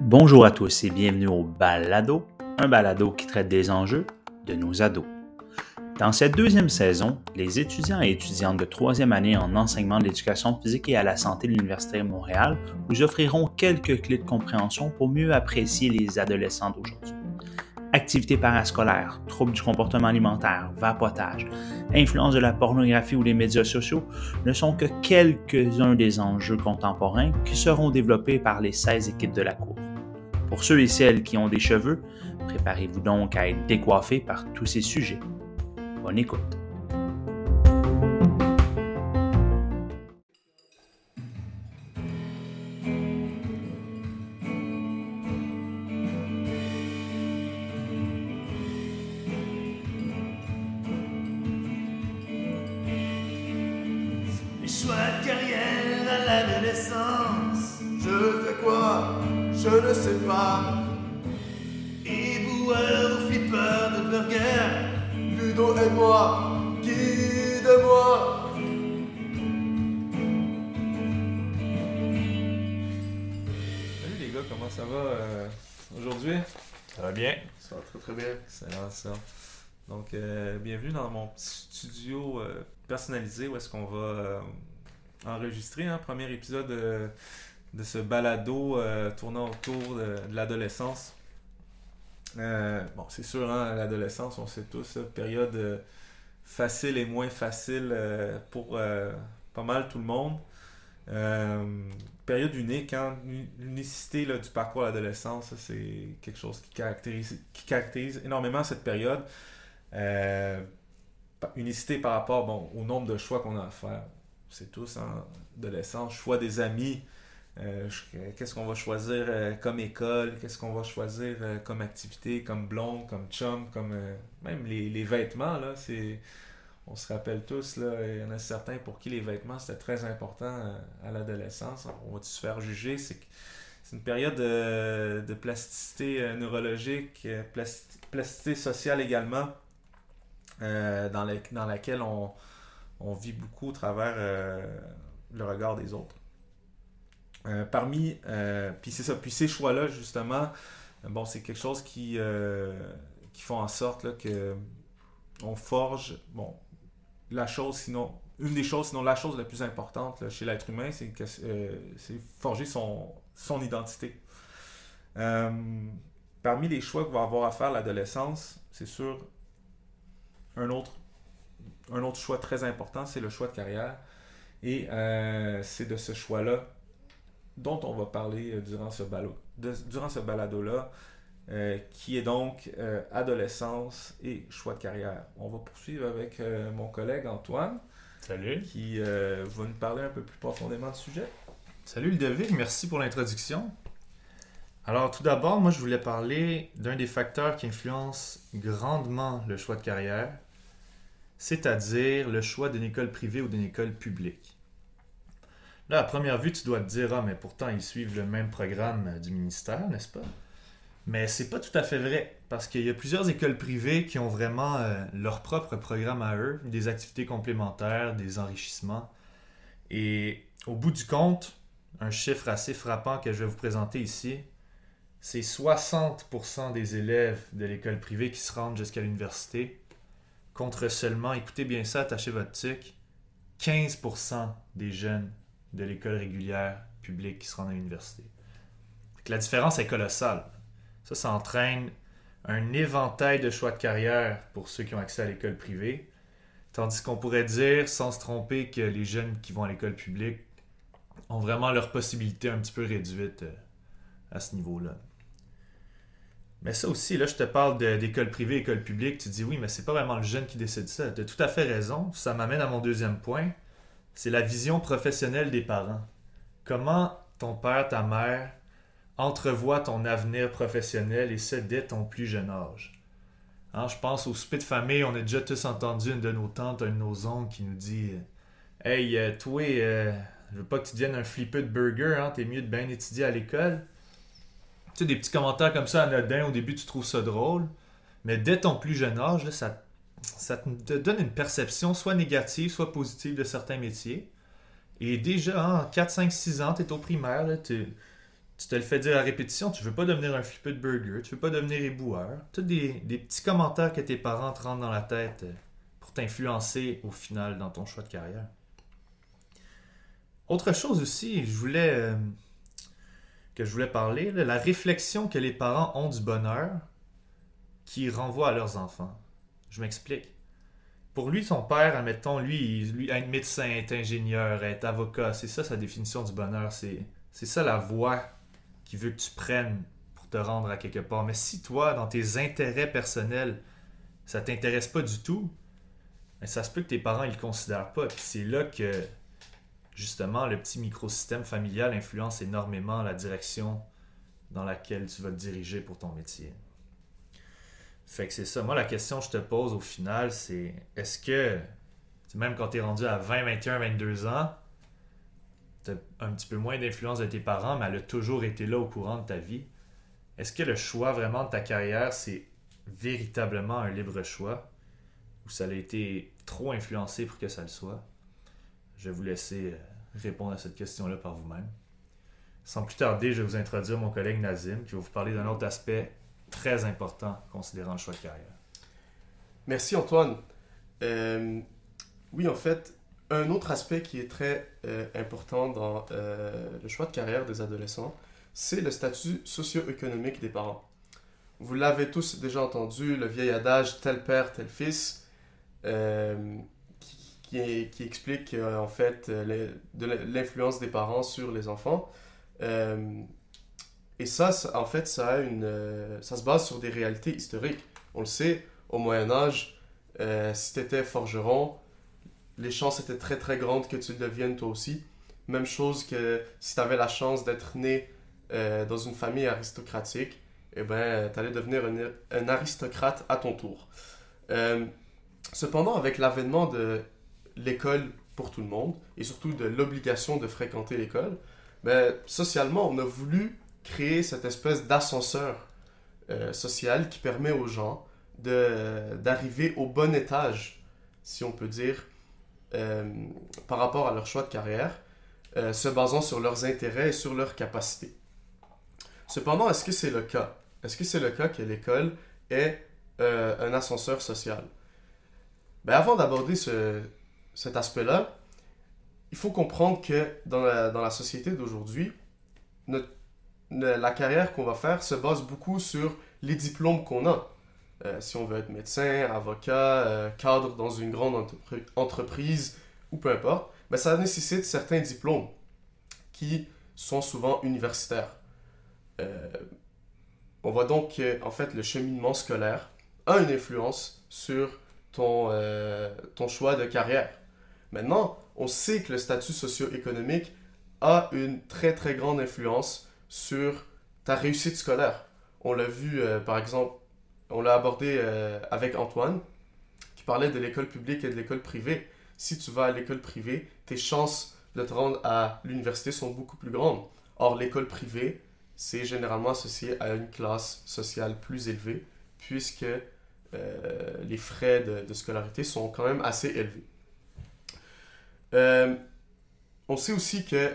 Bonjour à tous et bienvenue au Balado, un balado qui traite des enjeux de nos ados. Dans cette deuxième saison, les étudiants et étudiantes de troisième année en enseignement de l'éducation physique et à la santé de l'Université de Montréal vous offriront quelques clés de compréhension pour mieux apprécier les adolescents d'aujourd'hui. Activités parascolaires, troubles du comportement alimentaire, vapotage, influence de la pornographie ou des médias sociaux ne sont que quelques-uns des enjeux contemporains qui seront développés par les 16 équipes de la Cour. Pour ceux et celles qui ont des cheveux, préparez-vous donc à être décoiffés par tous ces sujets. Bonne écoute. Flipper de burger. Ludo aide-moi, guide-moi. Salut les gars, comment ça va euh, aujourd'hui? Ça va bien? Ça va très très bien. Excellent ça. Donc, euh, bienvenue dans mon petit studio euh, personnalisé où est-ce qu'on va euh, enregistrer un premier épisode euh, de ce balado euh, tournant autour de, de l'adolescence. Euh, bon, c'est sûr, hein, l'adolescence, on sait tous, période euh, facile et moins facile euh, pour pas mal tout le monde. Période unique, hein, l'unicité du parcours à l'adolescence, c'est quelque chose qui caractérise, énormément cette période. Unicité par rapport au nombre de choix qu'on a à faire. C'est tous, hein, adolescence, choix des amis, euh, qu'est-ce qu'on va choisir euh, comme école, qu'est-ce qu'on va choisir euh, comme activité, comme blonde, comme chum, comme même les, vêtements, là, c'est... On se rappelle tous, là, il y en a certains pour qui les vêtements c'était très important à l'adolescence. On va se faire juger? C'est une période de, plasticité neurologique, plasti- plasticité sociale également, dans, la- dans laquelle on, vit beaucoup au travers le regard des autres. Euh, parmi, euh, puis c'est ça, puis ces choix-là, justement, euh, bon, c'est quelque chose qui, euh, qui font en sorte là, que on forge, bon, la chose, sinon, une des choses, sinon la chose la plus importante chez l'être humain, c'est forger son, son identité. Parmi les choix que va avoir à faire l'adolescence, c'est sûr, un autre, un autre choix très important, c'est le choix de carrière. Et c'est de ce choix-là dont on va parler euh, durant ce, balo, de- durant ce balado-là, euh, qui est donc euh, adolescence et choix de carrière. On va poursuivre avec euh, mon collègue Antoine, Salut. qui va nous parler un peu plus profondément du sujet. Salut Ludovic, merci pour l'introduction. Alors tout d'abord, moi je voulais parler d'un des facteurs qui influence grandement le choix de carrière, c'est-à-dire le choix d'une école privée ou d'une école publique. Là, à première vue, tu dois te dire, ah, mais pourtant ils suivent le même programme euh, du ministère, n'est-ce pas? Mais c'est pas tout à fait vrai, parce qu'il y a plusieurs écoles privées qui ont vraiment euh, leur propre programme à eux, des activités complémentaires, des enrichissements. Et au bout du compte, un chiffre assez frappant que je vais vous présenter ici, c'est 60% des élèves de l'école privée qui se rendent jusqu'à l'université, contre seulement, écoutez bien ça, attachez votre tic, 15% des jeunes de l'école régulière publique qui se rendent à l'université. La différence est colossale. Ça, ça entraîne un éventail de choix de carrière pour ceux qui ont accès à l'école privée, tandis qu'on pourrait dire, sans se tromper, que les jeunes qui vont à l'école publique ont vraiment leurs possibilités un petit peu réduites euh, à ce niveau-là. Mais ça aussi, là, je te parle d'école privée, école publique, tu dis oui, mais c'est pas vraiment le jeune qui décide ça. Tu as tout à fait raison. Ça m'amène à mon deuxième point. C'est la vision professionnelle des parents. Comment ton père, ta mère entrevoient ton avenir professionnel et ce dès ton plus jeune âge? Hein, je pense au souper de famille, on a déjà tous entendu une de nos tantes, un de nos oncles qui nous dit Hey, euh, toi, euh, je veux pas que tu deviennes un flippeux de burger, hein, t'es mieux de bien étudier à l'école. Tu sais, des petits commentaires comme ça anodins, au début tu trouves ça drôle, mais dès ton plus jeune âge, là, ça, ça te donne une perception soit négative, soit positive de certains métiers. Et déjà, en 4, 5, 6 ans, tu es au primaire, tu, tu te le fais dire à répétition, tu veux pas devenir un flippé de burger, tu veux pas devenir éboueur. Tous des, des petits commentaires que tes parents te rentrent dans la tête euh, pour t'influencer au final dans ton choix de carrière. Autre chose aussi, je voulais euh, que je voulais parler, la réflexion que les parents ont du bonheur qui renvoie à leurs enfants. Je m'explique. Pour lui, son père, admettons, lui, lui, être médecin, être ingénieur, être avocat, c'est ça sa définition du bonheur. C'est, ça la voie qu'il veut que tu prennes pour te rendre à quelque part. Mais si toi, dans tes intérêts personnels, ça t'intéresse pas du tout, ben, ça se peut que tes parents ils le considèrent pas. C'est là que justement le petit microsystème familial influence énormément la direction dans laquelle tu vas te diriger pour ton métier. Fait que c'est ça. Moi, la question que je te pose au final, c'est est-ce que, même quand tu es rendu à 20, 21, 22 ans, tu un petit peu moins d'influence de tes parents, mais elle a toujours été là au courant de ta vie. Est-ce que le choix vraiment de ta carrière, c'est véritablement un libre choix? Ou ça a été trop influencé pour que ça le soit? Je vais vous laisser euh, répondre à cette question-là par vous-même. Sans plus tarder, je vais vous introduire mon collègue Nazim qui va vous parler d'un autre aspect très important considérant le choix de carrière. Merci Antoine. Euh, oui, en fait, un autre aspect qui est très euh, important dans euh, le choix de carrière des adolescents, c'est le statut socio-économique des parents. Vous l'avez tous déjà entendu, le vieil adage tel père, tel fils, qui, explique en fait l'influence des parents sur les enfants. Et ça, en fait, euh, ça se base sur des réalités historiques. On le sait, au Moyen Âge, euh, si tu étais forgeron, les chances étaient très très grandes que tu le deviennes toi aussi. Même chose que si tu avais la chance d'être né euh, dans une famille aristocratique, eh ben, tu allais devenir un, aristocrate à ton tour. Cependant, avec l'avènement de l'école pour tout le monde, et surtout de l'obligation de fréquenter l'école, ben, socialement, on a voulu créer cette espèce d'ascenseur euh, social qui permet aux gens d'arriver au bon étage, si on peut dire, euh, par rapport à leur choix de carrière, euh, se basant sur leurs intérêts et sur leurs capacités. Cependant, est-ce que c'est le cas? Est-ce que c'est le cas que l'école est un ascenseur social? Ben, Avant d'aborder ce- cet aspect-là, il faut comprendre que dans la, dans la société d'aujourd'hui, notre- la carrière qu'on va faire se base beaucoup sur les diplômes qu'on a. Euh, si on veut être médecin, avocat, euh, cadre dans une grande entrepri- entreprise ou peu importe, ben ça nécessite certains diplômes qui sont souvent universitaires. Euh, on voit donc que en fait, le cheminement scolaire a une influence sur ton, ton choix de carrière. Maintenant, on sait que le statut socio-économique a une très très grande influence sur ta réussite scolaire. On l'a vu euh, par exemple, on l'a abordé euh, avec Antoine, qui parlait de l'école publique et de l'école privée. Si tu vas à l'école privée, tes chances de te rendre à l'université sont beaucoup plus grandes. Or, l'école privée, c'est généralement associé à une classe sociale plus élevée, puisque euh, les frais de, scolarité sont quand même assez élevés. On sait aussi que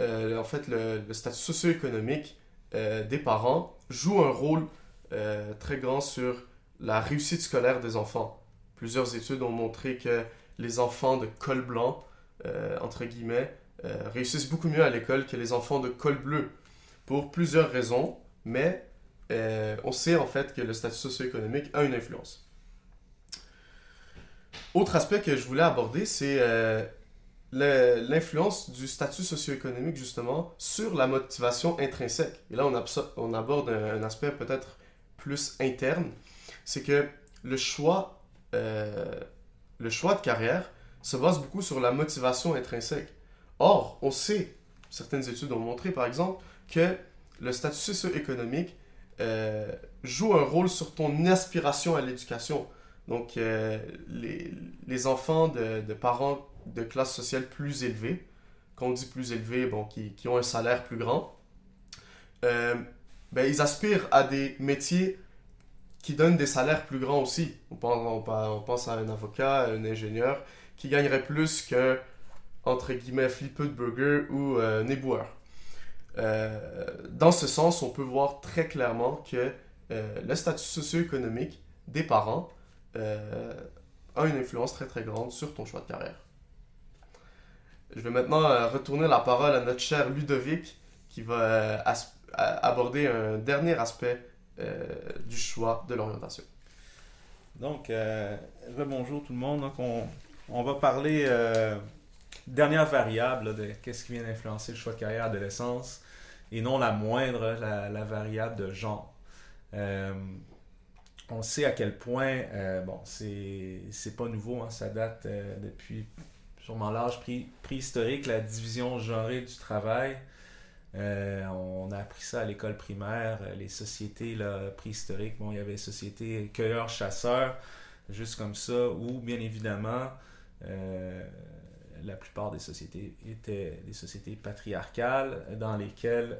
euh, en fait, le, statut socio-économique euh, des parents joue un rôle euh, très grand sur la réussite scolaire des enfants. Plusieurs études ont montré que les enfants de col blanc, entre guillemets, réussissent beaucoup mieux à l'école que les enfants de col bleu, pour plusieurs raisons, mais on sait en fait que le statut socio-économique a une influence. Autre aspect que je voulais aborder, c'est l'influence du statut socio-économique justement sur la motivation intrinsèque. Et là, on, aborde un, aspect peut-être plus interne, c'est que le choix, euh, le choix de carrière se base beaucoup sur la motivation intrinsèque. Or, on sait, certaines études ont montré par exemple, que le statut socio-économique euh, joue un rôle sur ton aspiration à l'éducation. Donc, euh, les, les enfants de parents de classe sociale plus élevée, quand on dit plus élevé, bon, qui, qui ont un salaire plus grand, euh, ben, ils aspirent à des métiers qui donnent des salaires plus grands aussi. On pense, à un avocat, un ingénieur, qui gagnerait plus qu'un entre guillemets, flippeux burger ou euh, néboueur. Euh, dans ce sens, on peut voir très clairement que euh, le statut socio-économique des parents a une influence très très grande sur ton choix de carrière. Je vais maintenant euh, retourner la parole à notre cher Ludovic qui va euh, a- aborder un dernier aspect euh, du choix de l'orientation. Donc, euh, bonjour tout le monde. Donc, on, va parler euh, dernière variable de qu'est-ce qui vient d'influencer le choix de carrière à l'adolescence et non la moindre, la, variable de genre. Euh, on sait à quel point, euh, bon, c'est pas nouveau, hein, ça date euh, depuis l'âge pré- préhistorique, la division genrée du travail. Euh, on a appris ça à l'école primaire, euh, les sociétés là, préhistoriques. Bon, il y avait les sociétés cueilleurs-chasseurs, juste comme ça, ou bien évidemment, euh, la plupart des sociétés étaient des sociétés patriarcales dans lesquelles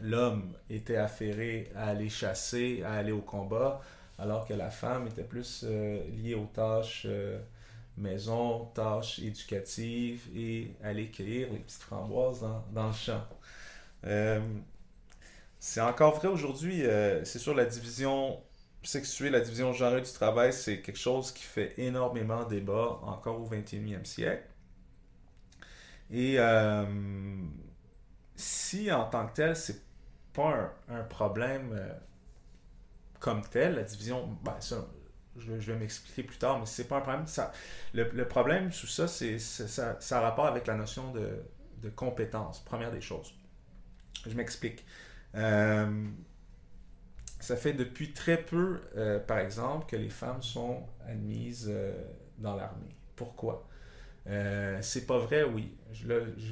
l'homme était affairé à aller chasser, à aller au combat, alors que la femme était plus liée aux tâches maison, tâches éducatives et aller cueillir les petites framboises dans, le champ. Euh, c'est encore vrai aujourd'hui, euh, c'est sûr, la division sexuée, la division genrée du travail, c'est quelque chose qui fait énormément débat encore au 21e siècle. Et euh, si en tant que tel, c'est pas un, problème comme tel, la division, ben je, vais m'expliquer plus tard, mais c'est pas un problème. Le, problème sous ça, c'est ça, a rapport avec la notion de, compétence, première des choses. Je m'explique. Euh, ça fait depuis très peu, euh, par exemple, que les femmes sont admises euh, dans l'armée. Pourquoi? C'est pas vrai, oui.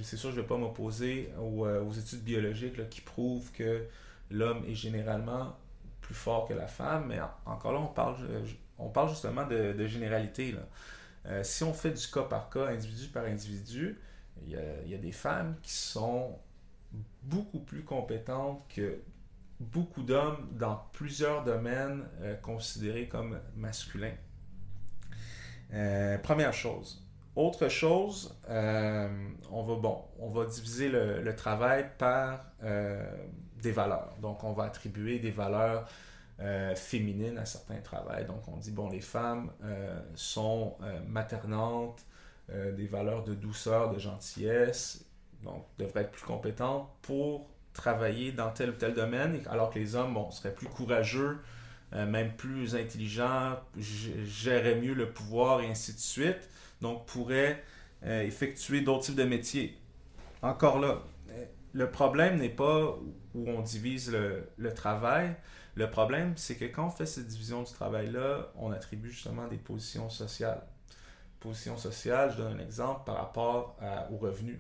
C'est sûr, je vais pas m'opposer aux, études biologiques qui prouvent que l'homme est généralement plus fort que la femme, mais en- encore là, on parle, on parle justement de, généralité. Euh, si on fait du cas par cas, individu par individu, il y a, des femmes qui sont beaucoup plus compétentes que beaucoup d'hommes dans plusieurs domaines euh, considérés comme masculins. Euh, première chose. Autre chose, on, va, bon, on va diviser le, travail par des valeurs. Donc, on va attribuer des valeurs euh, féminines à certains travails. Donc, on dit, bon, les femmes euh, sont euh, maternantes, euh, des valeurs de douceur, de gentillesse, donc devraient être plus compétentes pour travailler dans tel ou tel domaine, alors que les hommes bon, seraient plus courageux, même plus intelligents, géraient mieux le pouvoir et ainsi de suite, donc pourraient effectuer d'autres types de métiers. Encore là, le problème n'est pas où on divise le travail, le problème c'est que quand on fait cette division du travail-là, on attribue justement des positions sociales. Position sociale, je donne un exemple par rapport aux revenus.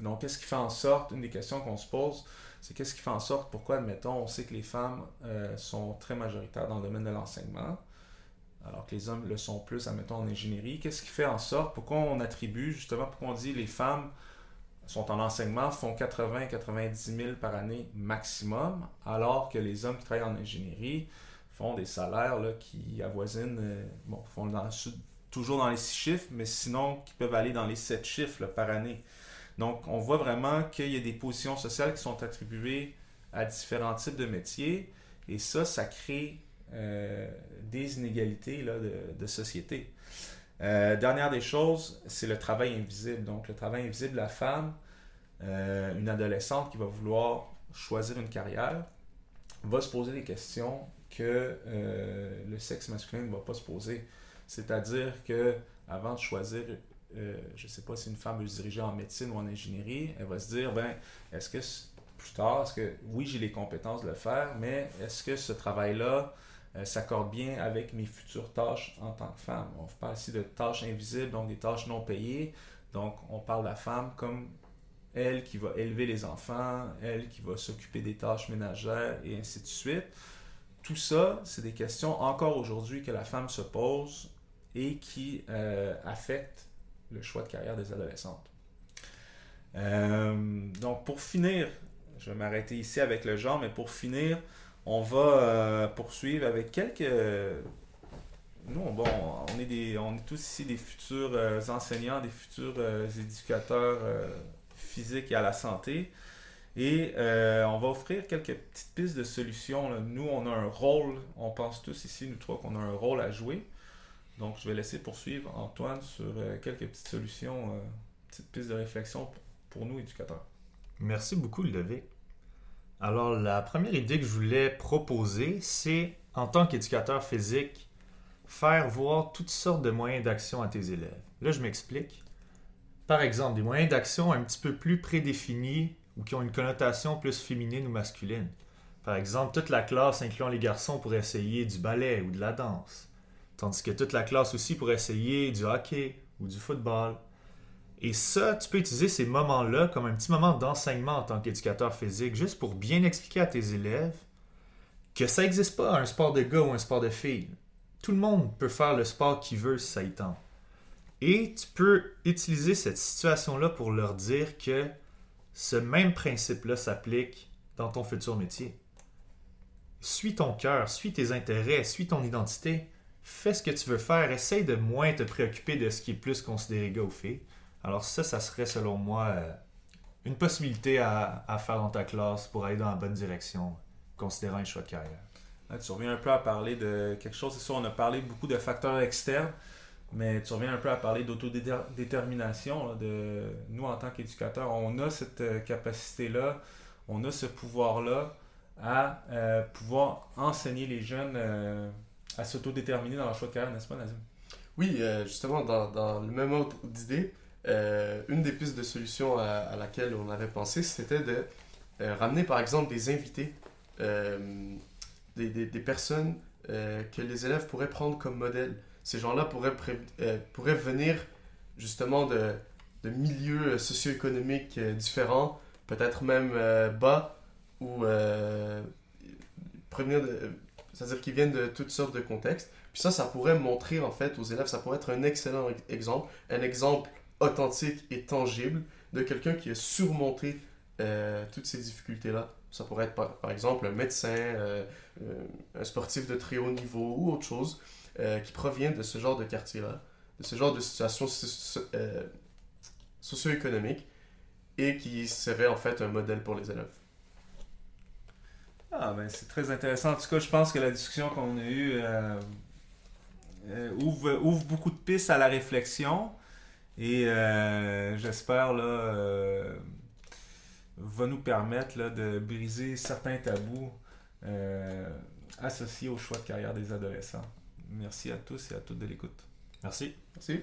Donc, qu'est-ce qui fait en sorte, une des questions qu'on se pose, c'est qu'est-ce qui fait en sorte, pourquoi, admettons, on sait que les femmes euh, sont très majoritaires dans le domaine de l'enseignement, alors que les hommes le sont plus, admettons, en ingénierie. Qu'est-ce qui fait en sorte, pourquoi on attribue, justement, pourquoi on dit les femmes sont en enseignement, font 80-90 000 par année maximum, alors que les hommes qui travaillent en ingénierie font des salaires qui avoisinent, euh, bon, font toujours dans les six chiffres, mais sinon qui peuvent aller dans les sept chiffres par année. Donc, on voit vraiment qu'il y a des positions sociales qui sont attribuées à différents types de métiers, et ça, ça crée euh, des inégalités de société. Euh, dernière des choses, c'est le travail invisible. Donc, le travail invisible de la femme, euh, une adolescente qui va vouloir choisir une carrière, va se poser des questions que euh, le sexe masculin ne va pas se poser. C'est-à-dire que avant de choisir, euh, je ne sais pas si une femme veut se diriger en médecine ou en ingénierie, elle va se dire, ben, est-ce que plus tard, est-ce que oui, j'ai les compétences de le faire, mais est-ce que ce travail-là s'accorde bien avec mes futures tâches en tant que femme? On parle ici de tâches invisibles, donc des tâches non payées. Donc, on parle de la femme comme elle qui va élever les enfants, elle qui va s'occuper des tâches ménagères et ainsi de suite. Tout ça, c'est des questions encore aujourd'hui que la femme se pose et qui euh, affectent le choix de carrière des adolescentes. Euh, donc, pour finir, je vais m'arrêter ici avec le genre, mais pour finir, on va euh, poursuivre avec quelques nous, bon, on est, tous ici des futurs enseignants, des futurs éducateurs euh, physiques et à la santé. Et on va offrir quelques petites pistes de solutions. Nous, on a un rôle, on pense tous ici, nous trois, qu'on a un rôle à jouer. Donc, je vais laisser poursuivre Antoine sur quelques petites solutions, petites pistes de réflexion pour, pour nous, éducateurs. Merci beaucoup, Ludovic. Alors, la première idée que je voulais proposer, c'est en tant qu'éducateur physique, faire voir toutes sortes de moyens d'action à tes élèves. Là, je m'explique. Par exemple, des moyens d'action un petit peu plus prédéfinis ou qui ont une connotation plus féminine ou masculine. Par exemple, toute la classe, incluant les garçons, pourrait essayer du ballet ou de la danse. Tandis que toute la classe aussi pourrait essayer du hockey ou du football. Et ça, tu peux utiliser ces moments-là comme un petit moment d'enseignement en tant qu'éducateur physique, juste pour bien expliquer à tes élèves que ça n'existe pas un sport de gars ou un sport de filles. Tout le monde peut faire le sport qu'il veut si ça y. Et tu peux utiliser cette situation-là pour leur dire que ce même principe-là s'applique dans ton futur métier. Suis ton cœur, suis tes intérêts, suis ton identité, fais ce que tu veux faire, essaye de moins te préoccuper de ce qui est plus considéré gars ou. Alors ça, ça serait selon moi euh, une possibilité à, à faire dans ta classe pour aller dans la bonne direction considérant un choix de carrière. tu reviens un peu à parler de quelque chose, c'est sûr, on a parlé beaucoup de facteurs externes, mais tu reviens un peu à parler d'autodétermination. De nous, en tant qu'éducateurs, on a cette euh, capacité-là, on a ce pouvoir-là à euh, pouvoir enseigner les jeunes euh, à s'autodéterminer dans leur choix de carrière, n'est-ce pas, Nazim? Oui, justement, dans, le même ordre d'idée, une des pistes de solution à, laquelle on avait pensé, c'était de ramener par exemple des invités des, des, personnes que les élèves pourraient prendre comme modèle. Ces gens-là pourraient, euh, pourraient venir justement de, de milieux socio-économiques différents, peut-être même bas, ou prévenir c'est-à-dire qu'ils viennent de toutes sortes de contextes. Puis ça, ça pourrait montrer en fait aux élèves, ça pourrait être un excellent exemple, un exemple authentique et tangible de quelqu'un qui a surmonté toutes ces difficultés-là. Ça pourrait être par, exemple un médecin, euh, euh, un sportif de très haut niveau ou autre chose euh, qui provient de ce genre de quartier-là, de ce genre de situation socio-économique et qui serait en fait un modèle pour les élèves. Ah ben c'est très intéressant. En tout cas, je pense que la discussion qu'on a eue ouvre, ouvre, beaucoup de pistes à la réflexion et j'espère là va nous permettre là, de briser certains tabous euh, associés au choix de carrière des adolescents. Merci à tous et à toutes de l'écoute. Merci. Merci.